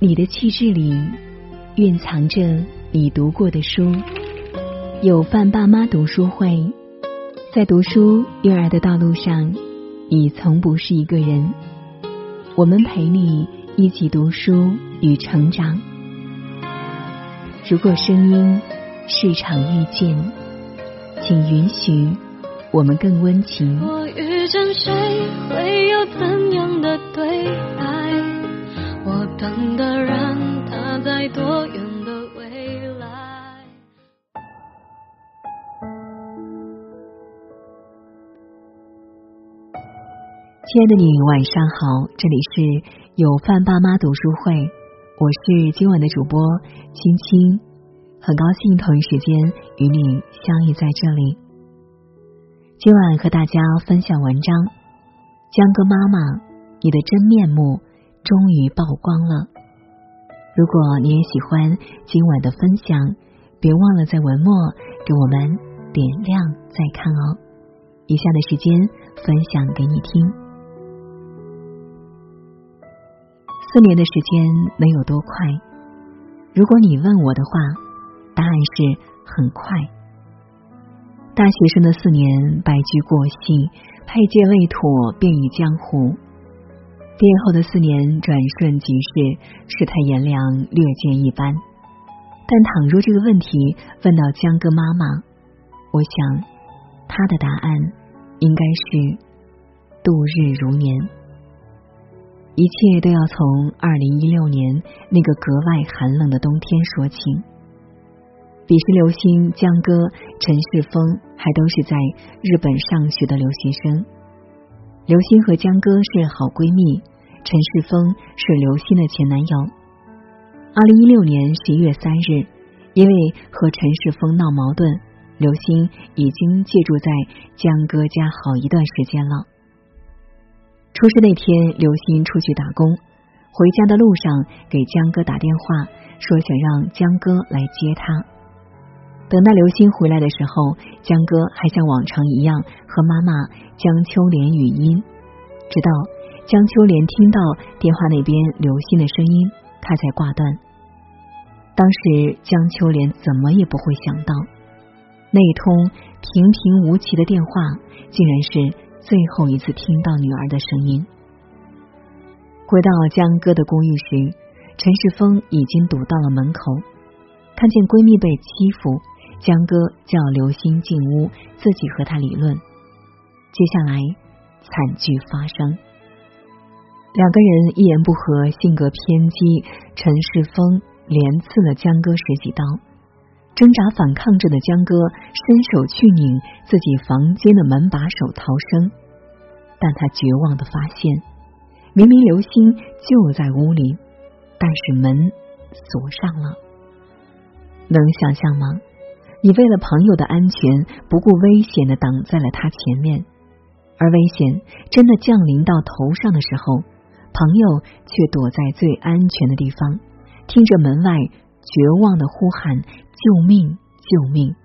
你的气质里蕴藏着你读过的书，有范爸妈读书会，在读书育儿的道路上，你从不是一个人。我们陪你一起读书与成长。如果声音是场遇见，请允许我们更温情。我遇见谁，会有怎样的对待？我等的人，他在多远的未来？亲爱的你，晚上好，这里是有范爸妈读书会，我是今晚的主播青青，很高兴同一时间与你相遇在这里。今晚和大家分享文章，江哥妈妈，你的真面目。终于曝光了。如果你也喜欢今晚的分享，别忘了在文末给我们点亮再看哦。以下的时间分享给你听。四年的时间能有多快？如果你问我的话，答案是很快。大学生的四年，白驹过隙，佩剑未妥，便已江湖。毕业后的四年转瞬即逝，世态炎凉，略见一斑。但倘若这个问题问到江哥妈妈，我想他的答案应该是度日如年。一切都要从二零一六年那个格外寒冷的冬天说起。彼时，刘星、江歌、陈世峰还都是在日本上学的留学生。刘星和江歌是好闺蜜，陈世峰是刘星的前男友。二零一六年十一月三日，因为和陈世峰闹矛盾，刘星已经借住在江歌家好一段时间了。出事那天，刘星出去打工，回家的路上给江歌打电话，说想让江歌来接他。等到刘星回来的时候，江哥还像往常一样和妈妈江秋莲语音，直到江秋莲听到电话那边刘星的声音，他才挂断。当时江秋莲怎么也不会想到，那通平平无奇的电话，竟然是最后一次听到女儿的声音。回到江哥的公寓时，陈世峰已经堵到了门口，看见闺蜜被欺负。江哥叫刘星进屋，自己和他理论。接下来惨剧发生，两个人一言不合，性格偏激。陈世峰连刺了江哥十几刀，挣扎反抗着的江哥伸手去拧自己房间的门把手逃生，但他绝望的发现，明明刘星就在屋里，但是门锁上了。能想象吗？你为了朋友的安全，不顾危险的挡在了他前面，而危险真的降临到头上的时候，朋友却躲在最安全的地方，听着门外绝望的呼喊：“救命！救命！”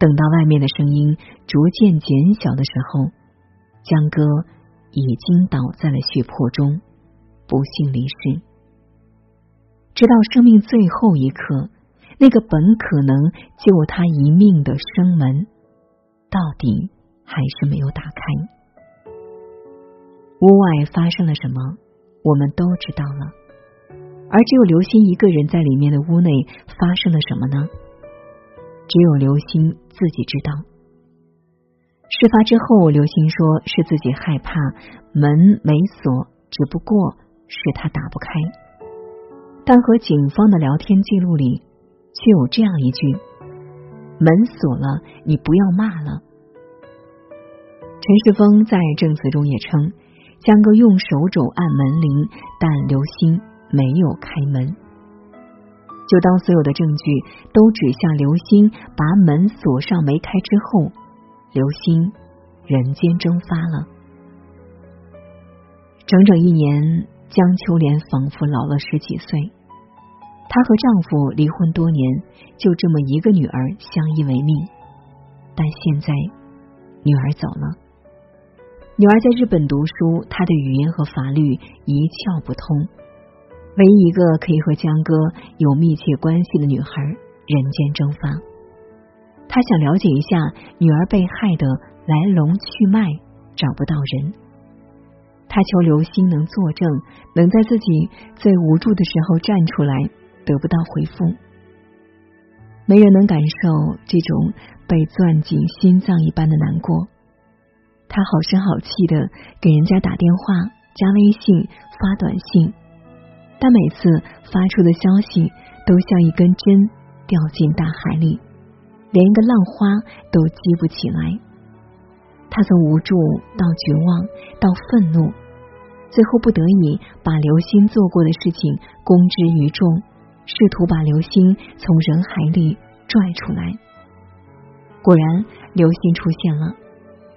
等到外面的声音逐渐减小的时候，江哥已经倒在了血泊中，不幸离世。直到生命最后一刻。那个本可能救他一命的生门，到底还是没有打开。屋外发生了什么，我们都知道了，而只有刘星一个人在里面的屋内发生了什么呢？只有刘星自己知道。事发之后，刘星说是自己害怕门没锁，只不过是他打不开。但和警方的聊天记录里。却有这样一句：“门锁了，你不要骂了。”陈世峰在证词中也称，江哥用手肘按门铃，但刘星没有开门。就当所有的证据都指向刘星把门锁上没开之后，刘星人间蒸发了。整整一年，江秋莲仿佛老了十几岁。她和丈夫离婚多年，就这么一个女儿相依为命。但现在，女儿走了，女儿在日本读书，她的语言和法律一窍不通。唯一一个可以和江哥有密切关系的女孩，人间蒸发。他想了解一下女儿被害的来龙去脉，找不到人。他求刘星能作证，能在自己最无助的时候站出来，得不到回复。没人能感受这种被攥紧心脏一般的难过。他好声好气的给人家打电话、加微信、发短信，但每次发出的消息都像一根针掉进大海里，连一个浪花都激不起来。他从无助到绝望到愤怒，最后不得已把刘星做过的事情公之于众，试图把刘星从人海里拽出来。果然，刘星出现了。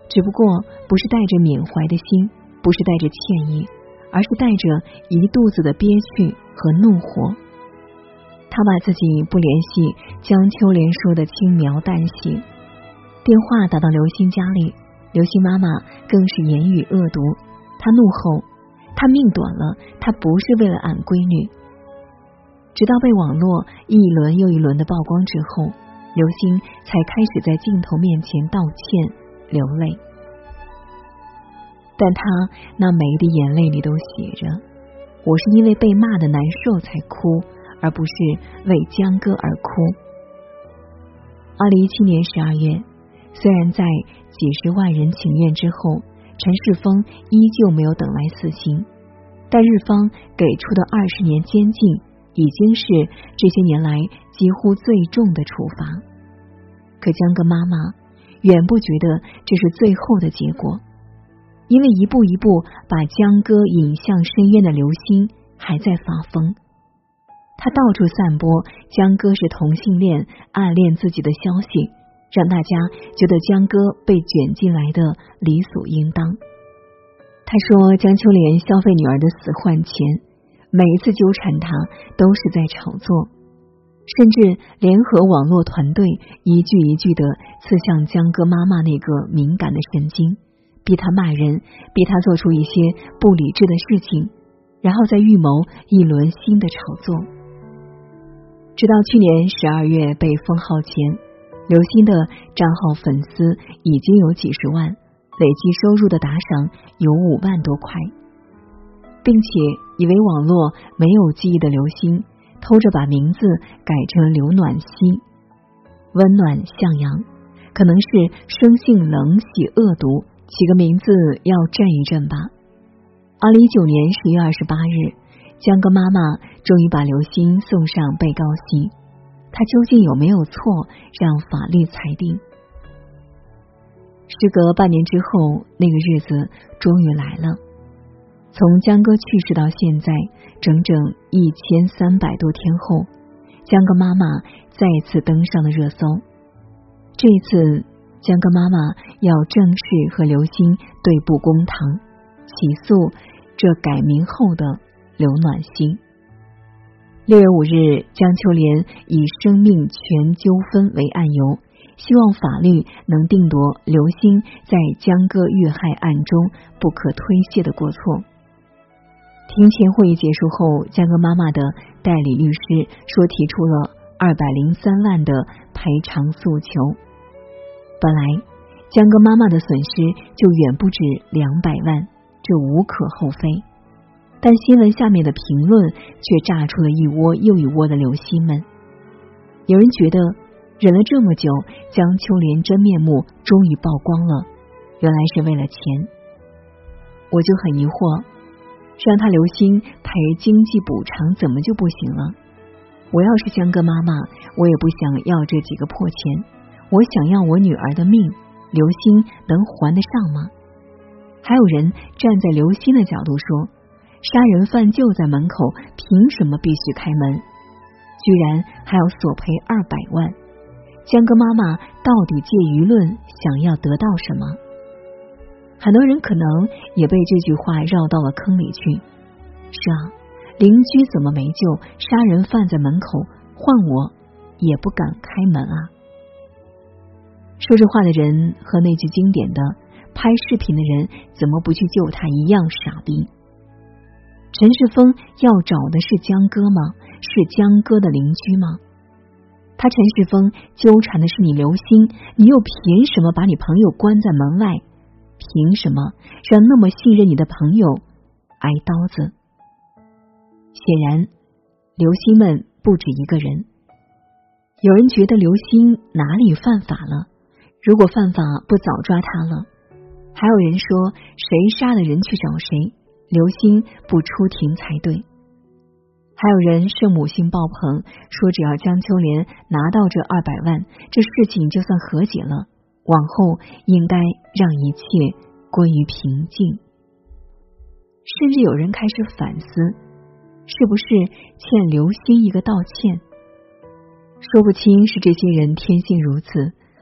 只不过不是带着缅怀的心，不是带着歉意，而是带着一肚子的憋屈和怒火。他把自己不联系江秋莲说的轻描淡写，电话打到刘星家里，刘星妈妈更是言语恶毒。他怒吼：“他命短了，他不是为了俺闺女。”直到被网络一轮又一轮的曝光之后，刘星才开始在镜头面前道歉。流泪，但他那每一滴眼泪里都写着：“我是因为被骂的难受才哭，而不是为江歌而哭。”二零一七年十二月，虽然在几十万人请愿之后，陈世峰依旧没有等来死刑，但日方给出的二十年监禁已经是这些年来几乎最重的处罚。可江歌妈妈。远不觉得这是最后的结果，因为一步一步把江歌引向深渊的流星还在发疯。他到处散播江歌是同性恋、暗恋自己的消息，让大家觉得江歌被卷进来的理所应当。他说江秋莲消费女儿的死换钱，每一次纠缠他都是在炒作。甚至联合网络团队一句一句的刺向江歌妈妈那个敏感的神经，逼他骂人，逼他做出一些不理智的事情，然后再预谋一轮新的炒作。直到去年十二月被封号前，刘鑫的账号粉丝已经有几十万，累计收入的打赏有五万多块，并且以为网络没有记忆的刘星。偷着把名字改成刘暖心，温暖向阳，可能是生性冷血恶毒，起个名字要震一震吧。二零一九年十月二十八日，江歌妈妈终于把刘星送上被告席，他究竟有没有错，让法律裁定。时隔半年之后，那个日子终于来了。从江歌去世到现在，整整一千三百多天后，江歌妈妈再次登上了热搜。这一次，江歌妈妈要正式和刘星对簿公堂，起诉这改名后的刘暖心。六月五日，江秋莲以生命权纠纷为案由，希望法律能定夺刘星在江歌遇害案中不可推卸的过错。庭前会议结束后，江哥妈妈的代理律师说提出了二百零三万的赔偿诉求。本来江哥妈妈的损失就远不止两百万，这无可厚非。但新闻下面的评论却炸出了一窝又一窝的流星们。有人觉得忍了这么久，江秋莲真面目终于曝光了，原来是为了钱。我就很疑惑。让他留心赔经济补偿，怎么就不行了？我要是江哥妈妈，我也不想要这几个破钱，我想要我女儿的命。刘星能还得上吗？还有人站在刘星的角度说，杀人犯就在门口，凭什么必须开门？居然还要索赔二百万？江哥妈妈到底借舆论想要得到什么？很多人可能也被这句话绕到了坑里去。是啊，邻居怎么没救？杀人犯在门口，换我也不敢开门啊！说这话的人和那句经典的“拍视频的人怎么不去救他一样傻逼？陈世峰要找的是江歌吗？是江歌的邻居吗？他陈世峰纠缠的是你刘星，你又凭什么把你朋友关在门外？凭什么让那么信任你的朋友挨刀子？显然，刘星们不止一个人。有人觉得刘星哪里犯法了？如果犯法，不早抓他了？还有人说，谁杀了人去找谁？刘星不出庭才对。还有人圣母心爆棚，说只要江秋莲拿到这二百万，这事情就算和解了，往后应该让一切归于平静。甚至有人开始反思，是不是欠刘星一个道歉？说不清是这些人天性如此，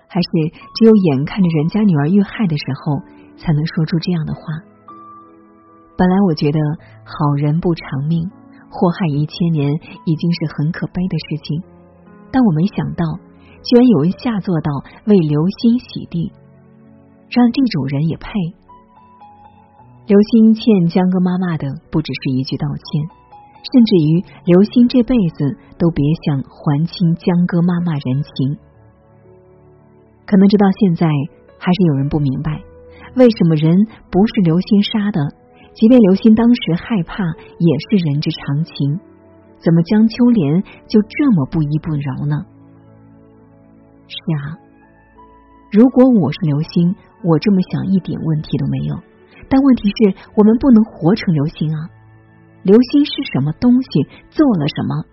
还是只有眼看着人家女儿遇害的时候，才能说出这样的话。本来我觉得好人不长命，祸害一千年已经是很可悲的事情，但我没想到，居然有人下作到为刘星洗地，让这种人也配。刘星欠江哥妈妈的不只是一句道歉，甚至于刘星这辈子都别想还清江哥妈妈人情。可能直到现在，还是有人不明白，为什么人不是刘星杀的？即便刘星当时害怕，也是人之常情。怎么江秋莲就这么不依不饶呢？是啊，如果我是刘星，我这么想一点问题都没有。但问题是我们不能活成刘星啊！刘星是什么东西？做了什么？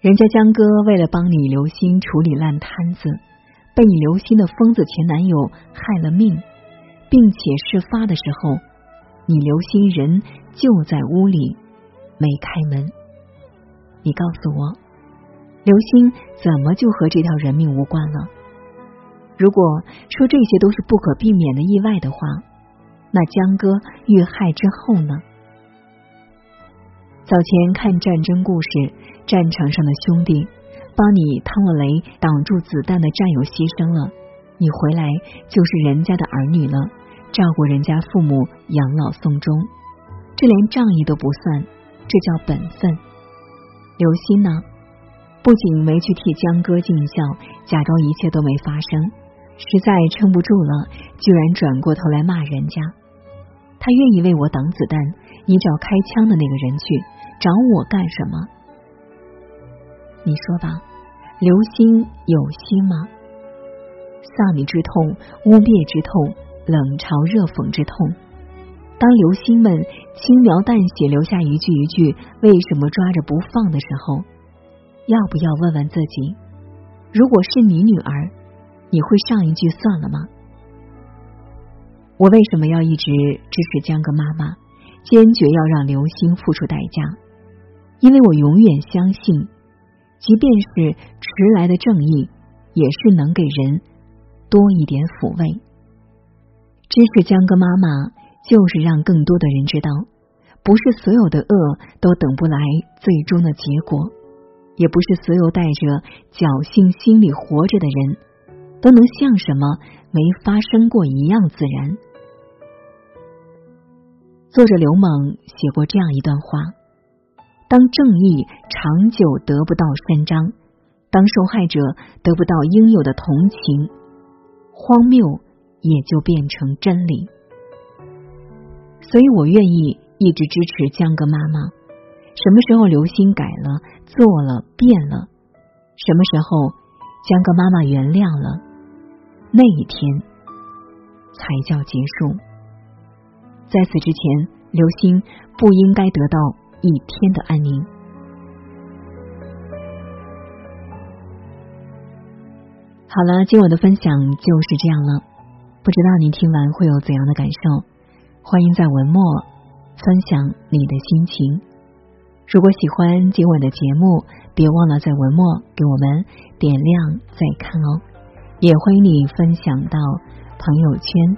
人家江哥为了帮你刘星处理烂摊子，被你刘星的疯子前男友害了命，并且事发的时候。你刘星人就在屋里，没开门。你告诉我，刘星怎么就和这条人命无关了？如果说这些都是不可避免的意外的话，那江哥遇害之后呢？早前看战争故事，战场上的兄弟帮你趟了雷、挡住子弹的战友牺牲了，你回来就是人家的儿女了。照顾人家父母养老送终，这连仗义都不算，这叫本分。刘鑫呢，不仅没去替江哥尽孝，假装一切都没发生，实在撑不住了，居然转过头来骂人家。他愿意为我挡子弹，你找开枪的那个人去，找我干什么？你说吧，刘星有心吗？丧你之痛，污蔑之痛。冷嘲热讽之痛，当流星们轻描淡写留下一句一句“为什么抓着不放”的时候，要不要问问自己：如果是你女儿，你会上一句算了吗？我为什么要一直支持江哥妈妈，坚决要让刘星付出代价？因为我永远相信，即便是迟来的正义，也是能给人多一点抚慰。支持江哥妈妈，就是让更多的人知道，不是所有的恶都等不来最终的结果，也不是所有带着侥幸心理活着的人都能像什么没发生过一样自然。作者刘猛写过这样一段话：当正义长久得不到伸张，当受害者得不到应有的同情，荒谬。也就变成真理，所以我愿意一直支持江哥妈妈。什么时候刘星改了、做了、变了，什么时候江哥妈妈原谅了，那一天才叫结束。在此之前，刘星不应该得到一天的安宁。好了，今晚的分享就是这样了。不知道你听完会有怎样的感受？欢迎在文末分享你的心情。如果喜欢今晚的节目别忘了在文末给我们点亮再看哦。也欢迎你分享到朋友圈。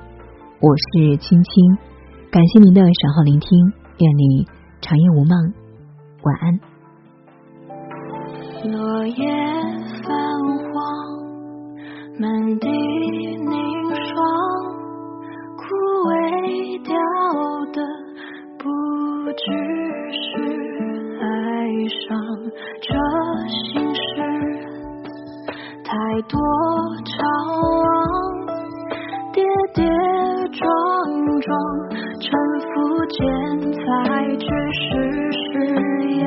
我是青青感谢您的守候聆听愿你长夜无梦晚安。落叶泛黄满地凝霜枯萎掉的不只是上这心事，太多朝望，跌跌撞撞，沉浮间才知是誓言。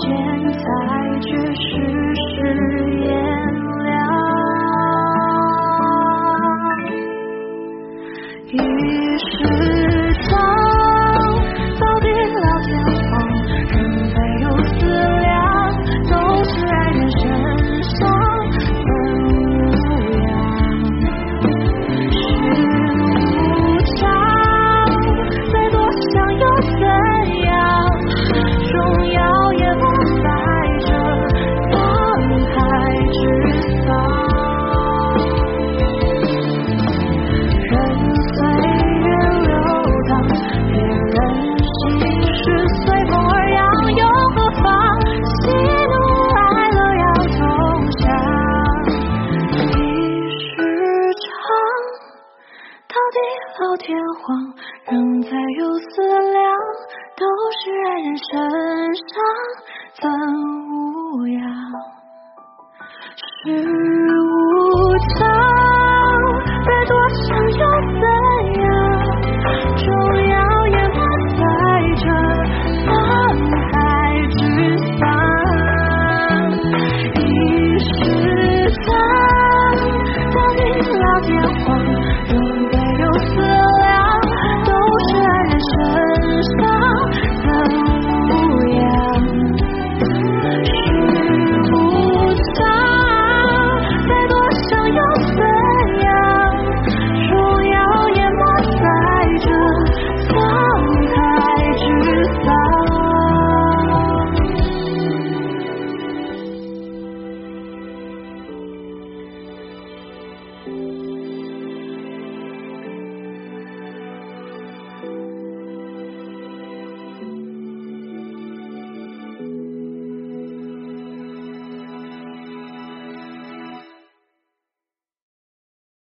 间才知世事。有思量，都是爱人身上曾无恙，世无常。